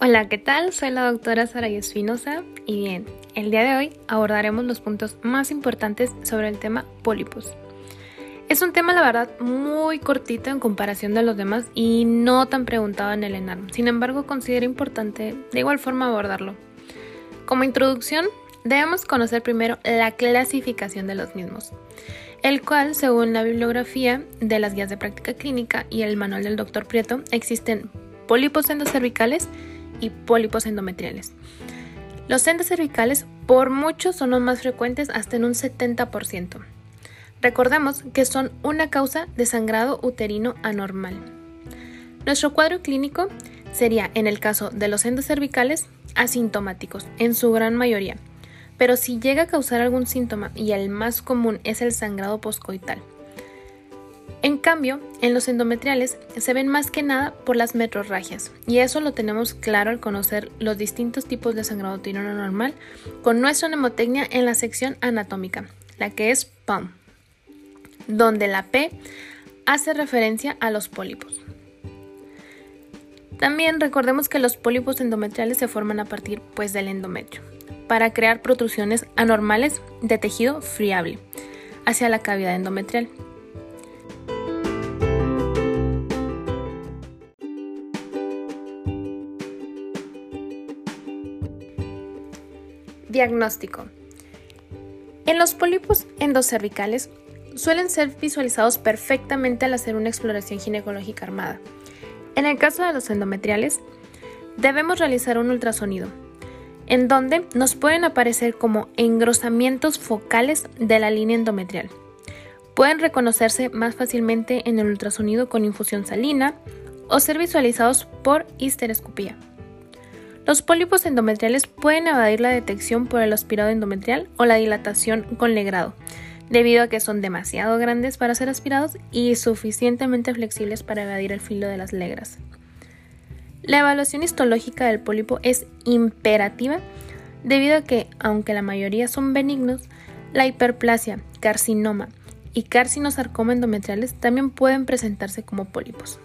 Hola, ¿qué tal? Soy la doctora Saraya Espinosa y bien, el día de hoy abordaremos los puntos más importantes sobre el tema pólipos. Es un tema, la verdad, muy cortito en comparación de los demás y no tan preguntado en el ENARM. Sin embargo, considero importante de igual forma abordarlo. Como introducción, debemos conocer primero la clasificación de los mismos, el cual, según la bibliografía de las guías de práctica clínica y el manual del doctor Prieto, existen pólipos endocervicales y pólipos endometriales. Los endocervicales por mucho son los más frecuentes hasta en un 70%. Recordemos que son una causa de sangrado uterino anormal. Nuestro cuadro clínico sería, en el caso de los endocervicales, asintomáticos, en su gran mayoría, pero si llega a causar algún síntoma y el más común es el sangrado poscoital, en cambio, en los endometriales se ven más que nada por las metrorragias, y eso lo tenemos claro al conocer los distintos tipos de sangrado uterino normal con nuestra mnemotecnia en la sección anatómica, la que es PAM, donde la P hace referencia a los pólipos. También recordemos que los pólipos endometriales se forman a partir pues del endometrio, para crear protrusiones anormales de tejido friable hacia la cavidad endometrial. Diagnóstico. En los pólipos endocervicales suelen ser visualizados perfectamente al hacer una exploración ginecológica armada. En el caso de los endometriales, debemos realizar un ultrasonido, en donde nos pueden aparecer como engrosamientos focales de la línea endometrial. Pueden reconocerse más fácilmente en el ultrasonido con infusión salina o ser visualizados por histerescopía. Los pólipos endometriales pueden evadir la detección por el aspirado endometrial o la dilatación con legrado, debido a que son demasiado grandes para ser aspirados y suficientemente flexibles para evadir el filo de las legras. La evaluación histológica del pólipo es imperativa debido a que, aunque la mayoría son benignos, la hiperplasia, carcinoma y carcinosarcoma endometriales también pueden presentarse como pólipos.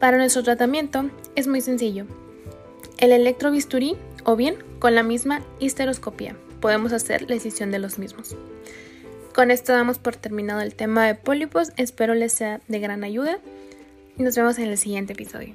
Para nuestro tratamiento es muy sencillo el electrobisturí o bien con la misma histeroscopía. Podemos hacer la decisión de los mismos. Con esto damos por terminado el tema de pólipos. Espero les sea de gran ayuda y nos vemos en el siguiente episodio.